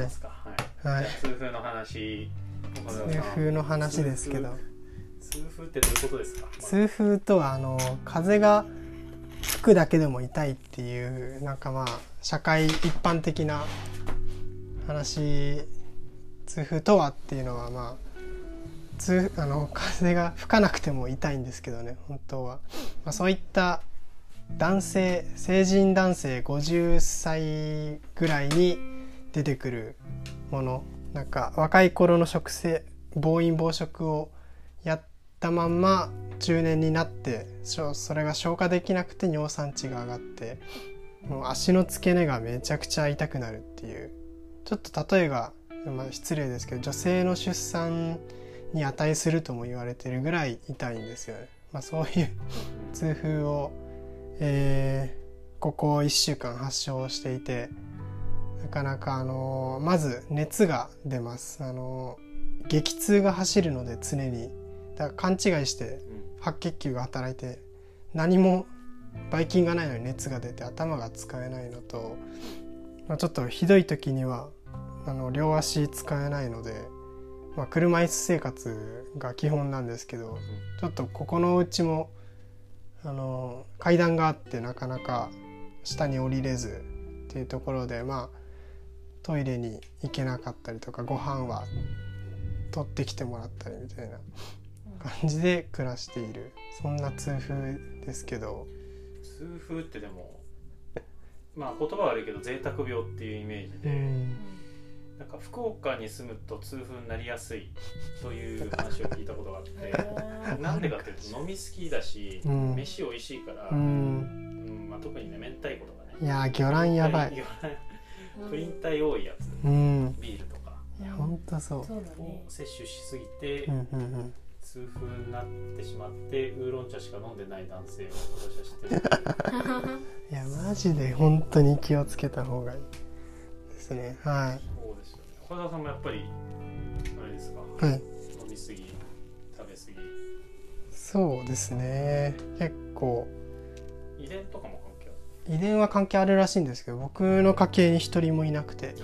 ますかはい、はい。痛風の話痛風の話ですけど。痛風ってどういうことですか？痛風とはあ。の風が吹くだけでも痛いっていうなんかまあ社会一般的な話痛風とはっていうのはまあ痛あの風が吹かなくても痛いんですけどね本当は、まあ、そういった男性成人男性50歳ぐらいに出てくるものなんか若い頃の食生暴飲暴食をやったまんま中年になってそれが消化できなくて尿酸値が上がってもう足の付け根がめちゃくちゃ痛くなるっていうちょっと例えが、まあ、失礼ですけど女性の出産に値するとも言われてるぐらい痛いんですよね。まあ、そういう痛風を、えーここ1週間発症していてなかなかあのまず熱が出ます。あの激痛が走るので常に。だから勘違いして白血球が働いて何もばい菌がないのに熱が出て頭が使えないのと、まあ、ちょっとひどい時にはあの両足使えないので、まあ、車椅子生活が基本なんですけどちょっとここのうちもあの階段があってなかなか下に降りれずっていうところでまあトイレに行けなかったりとかご飯は取ってきてもらったりみたいな感じで暮らしている。そんな痛風ですけど。痛風ってでもまあ言葉悪いけど贅沢病っていうイメージうで、ん。なんか福岡に住むと痛風になりやすいという話を聞いたことがあって。なんでかっていうと飲み好きだし、うん。飯美味しいから、ううんん。まあ、特にね明太子とかね。いやー魚卵やばい。魚卵プリン体多いやつ。うん。ビールとか。いや。ほんとそう。をね。摂取しすぎて、うんうんうん。痛風になってしまってウーロン茶しか飲んでない男性を私は知ってる。いやマジで本当に気をつけた方がいい。ですね。はそうですよね。岡田さんもやっぱりあれですか？いはい。飲みすぎ食べすぎ。そうですね。結構。遺伝とかも遺伝は関係あるらしいんですけど僕の家系に一人もいなくて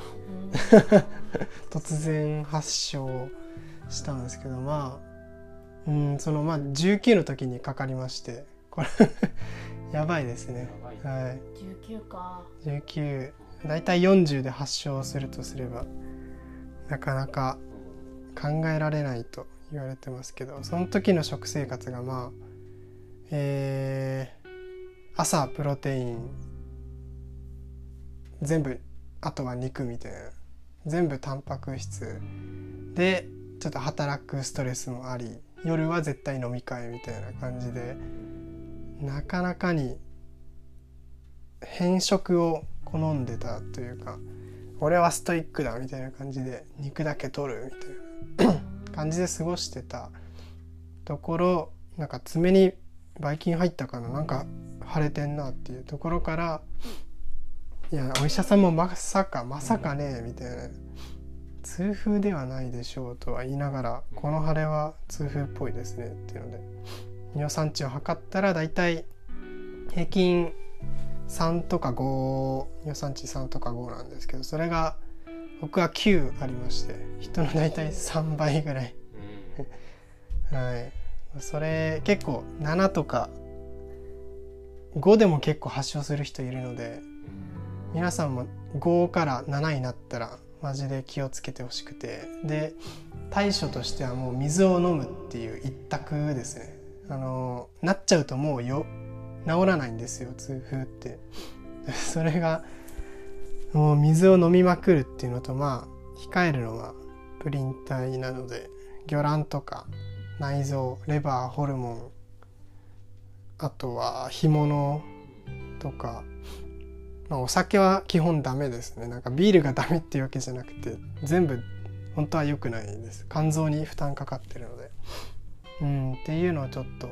突然発症したんですけどまあうんそのまあ19の時にかかりましてこれ やばいですね。はい。19か。19大体40で発症するとすればなかなか考えられないと言われてますけどその時の食生活がまあえー朝プロテイン。全部あとは肉みたいな。全部タンパク質。でちょっと働くストレスもあり夜は絶対飲み会みたいな感じで。なかなかに変色を好んでたというか俺はストイックだみたいな感じで肉だけ取るみたいな。感じで過ごしてたところなんか爪にばい菌入ったかな。なんか腫れてんなっていうところからいやお医者さんもまさかまさかねみたいな。痛風ではないでしょうとは言いながらこの腫れは痛風っぽいですねっていうので。尿酸値を測ったらだいたい平均3とか5尿酸値3とか5なんですけどそれが僕は9ありまして人の大体3倍ぐらい。はい。それ結構7とか5でも結構発症する人いるので皆さんも5から7になったらマジで気をつけてほしくて。で対処としてはもう水を飲むっていう一択ですね。あのなっちゃうともうよ治らないんですよ痛風って。それがもう水を飲みまくるっていうのとまあ控えるのはプリン体なので魚卵とか内臓レバーホルモンあとは干物とか、まあ、お酒は基本ダメですね。なんかビールがダメっていうわけじゃなくて全部本当は良くないです。肝臓に負担かかってるので。うんっていうのをちょっと、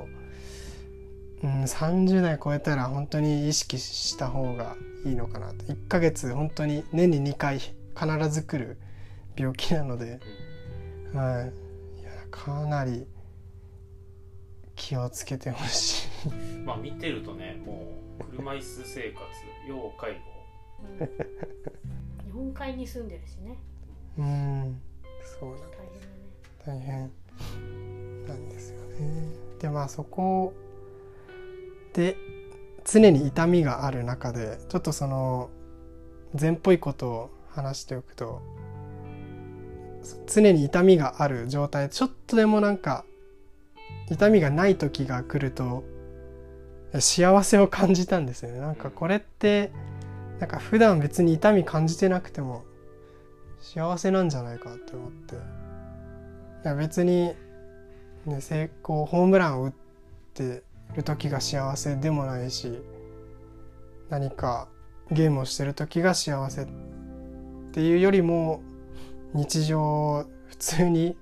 うん、30代超えたら本当に意識した方がいいのかなと。1ヶ月本当に年に2回必ず来る病気なので、はい、いやかなり気をつけてほしいまあ見てるとねもう車椅子生活要介護。日4階に住んでるしね。うん。そうなん大変だね。大変なんですよね。でまあそこで常に痛みがある中でちょっとその禅っぽいことを話しておくと常に痛みがある状態ちょっとでもなんか痛みがない時が来ると幸せを感じたんですよね。なんかこれってなんか普段別に痛み感じてなくても幸せなんじゃないかって思って。いや別に、ね、成功ホームランを打ってる時が幸せでもないし何かゲームをしてる時が幸せっていうよりも日常普通に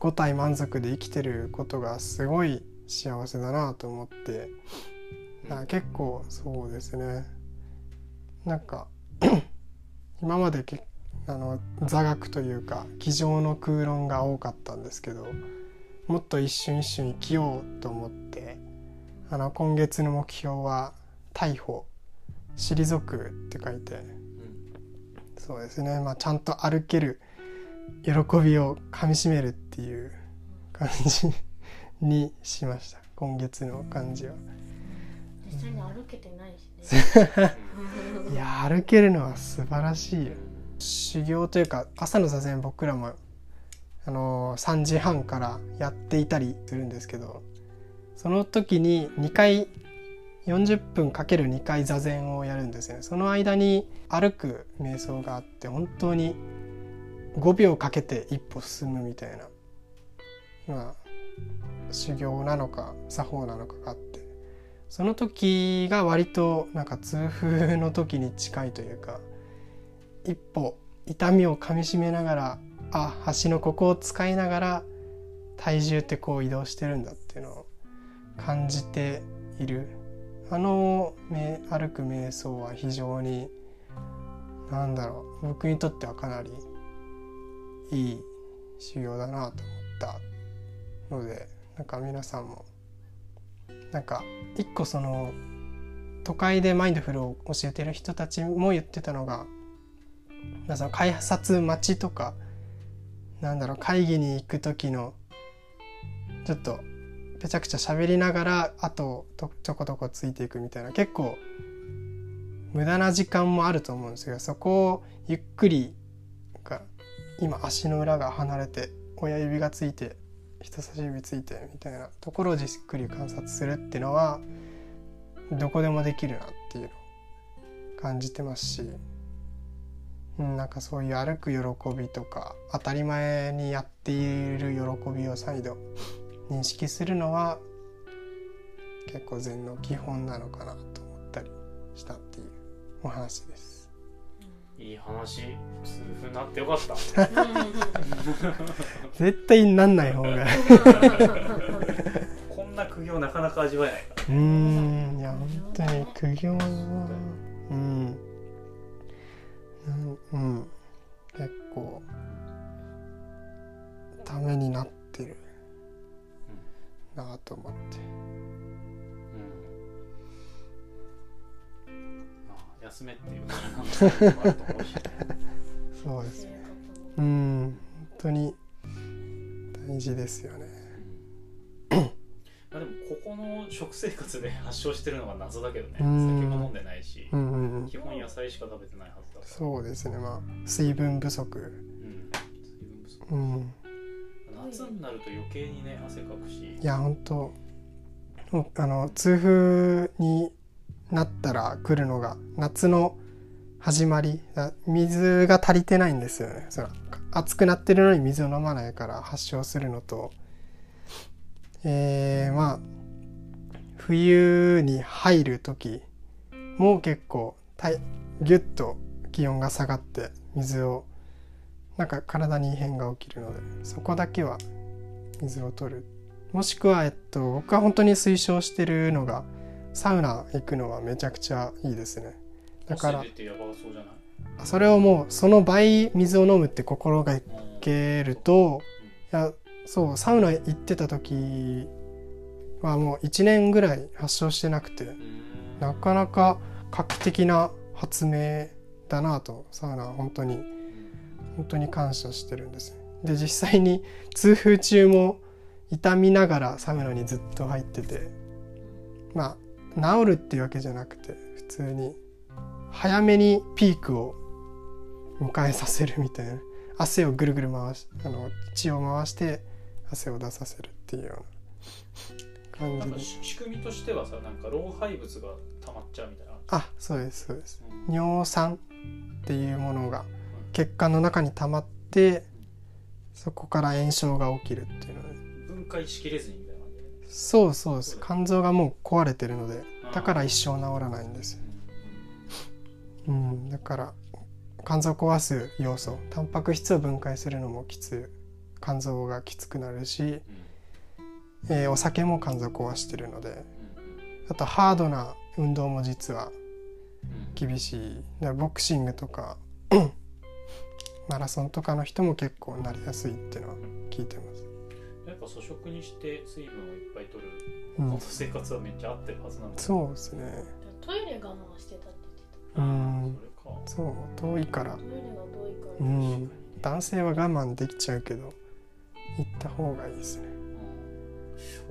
五体満足で生きてることがすごい幸せだなと思ってだから結構そうですね。なんか 今まであの座学というか机上の空論が多かったんですけどもっと一瞬一瞬生きようと思ってあの今月の目標は「逮捕」「退く」って書いてそうですね。まあちゃんと歩ける喜びをかみしめるっていう感じにしました。今月の漢字は。実際に歩けてないしねいや歩けるのは素晴らしい修行というか朝の座禅僕らもあの3時半からやっていたりするんですけどその時に2回40分かける2回座禅をやるんですよね。その間に歩く瞑想があって本当に5秒かけて一歩進むみたいなまあ修行なのか作法なのかがあって。その時が割となんか痛風の時に近いというか一歩痛みをかみしめながらあ橋のここを使いながら体重ってこう移動してるんだっていうのを感じている。あの歩く瞑想は非常になんだろう僕にとってはかなりいい修行だなと思ったのでなんか皆さんもなんか一個その都会でマインドフルを教えてる人たちも言ってたのがまあその開発待ちとかなんだろう会議に行く時のちょっとぺちゃくちゃ喋りながらあとちょこちょこついていくみたいな結構無駄な時間もあると思うんですけどそこをゆっくりなんか今足の裏が離れて親指がついて人差し指ついてみたいなところをじっくり観察するっていうのはどこでもできるなっていうのを感じてますし、うん、なんかそういう歩く喜びとか当たり前にやっている喜びを再度認識するのは結構禅の基本なのかなと思ったりしたっていうお話です。いい話痛風になってよかった。絶対になんない方が。こんな苦行なかなか味わえないかうーんいや本当に苦行はうん。なんうんそうです性格もうん本当に大事ですよね。まあでもここの食生活で発症してるのが謎だけどね。酒うん。も飲んでないしうんうんうん。基本野菜しか食べてないはずだから。そうですね。まあ水分不足。うん水分不足。うん。夏になると余計にね汗かくし。いや本当あの痛風になったら来るのが夏の始まり。水が足りてないんですよね。その暑くなってるのに水を飲まないから発症するのと。えー、まあ冬に入る時もう結構たいギュッと気温が下がって水をなんか体に異変が起きるのでそこだけは水を取る。もしくは、えっと、僕は本当に推奨してるのがサウナ行くのはめちゃくちゃいいですね。だから。それをもうその倍水を飲むって心がうんけるといやそうサウナ行ってた時はもう1年ぐらい発症してなくてうん。なかなか画期的な発明だなとサウナは本当に本当に感謝してるんです。で実際に痛風中も痛みながらサウナにずっと入っててまあ治るっていうわけじゃなくて普通に早めにピークを迎えさせるみたいな。汗をぐるぐる回しあの血を回して汗を出させるっていうようななんか感じ仕組みとしてはさなんか老廃物が溜まっちゃうみたいなあそうですそうです。うん。尿酸っていうものが血管の中に溜まってそこから炎症が起きるっていうので。分解しきれずにみたいな感じで。そうそうです。肝臓がもう壊れてるのでうんだから一生治らないんですよ、うん、だから肝臓を壊す要素タンパク質を分解するのもきつ肝臓がきつくなるし、うん。えーお酒も肝臓壊してるのでうん。あとハードな運動も実はうん。厳しい。だからボクシングとか マラソンとかの人も結構なりやすいっていうのは聞いてます、やっぱ粗食にして水分をいっぱい取るうん。生活はめっちゃ合ってるはずなんだよそうですね。トイレ我慢してたってうあん。ーそう遠いから。うん。男性は我慢できちゃうけど行った方がいいですね。うん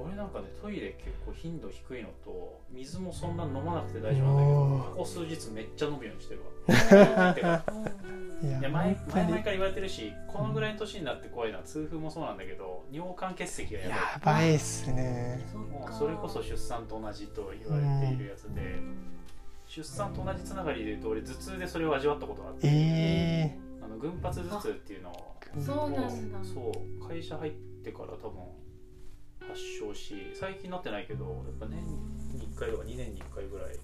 俺なんかねトイレ結構頻度低いのと水もそんな飲まなくて大丈夫なんだけどここ数日めっちゃ飲むようにしてるわ。いや。前前々から言われてるしこのぐらいの年になって怖いのは痛風もそうなんだけど尿管結石がやばい。やばいっすね。もうそれこそ出産と同じと言われているやつで、出産と同じつながりで言うと俺頭痛でそれを味わったことがあって。えあの群発頭痛っていうのをそうなんだ。そう会社入ってから多分発症し最近なってないけどやっぱ年に1回とか2年に1回ぐらい。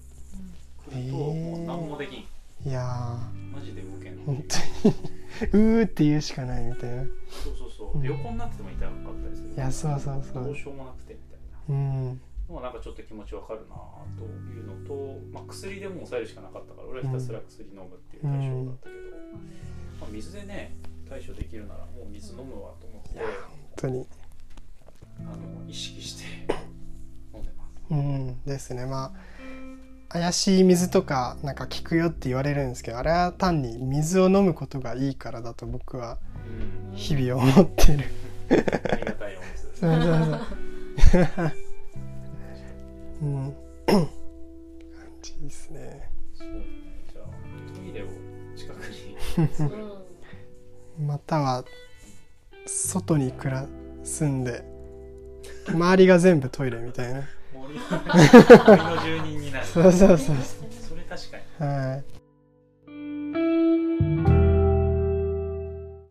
来るともう何もできん。ー、いやマジで動けんーの。本当に。うーって言うしかないみたいな。そうそうそう。でうん。横になってても痛かったりする。いやそうそうそう。どうしようもなくてみたいな。うんもうなんかちょっと気持ちわかるなというのと、まあ、薬でもう抑えるしかなかったから俺はひたすら薬飲むっていう対象だったけど、まあ、水でね対処できるならもう水飲むわと思って本当に。あの意識して 飲んでます。うんですね。まあ怪しい水とかなんか効くよって言われるんですけどあれは単に水を飲むことがいいからだと僕はうん。日々思ってる。ありがたいお水 うん。感じですね。そうね。じゃあトイレを近くに。うんまたは外に暮ら住んで周りが全部トイレみたいな。森 の森の住人になる。そうそうそう。それ確かに。はい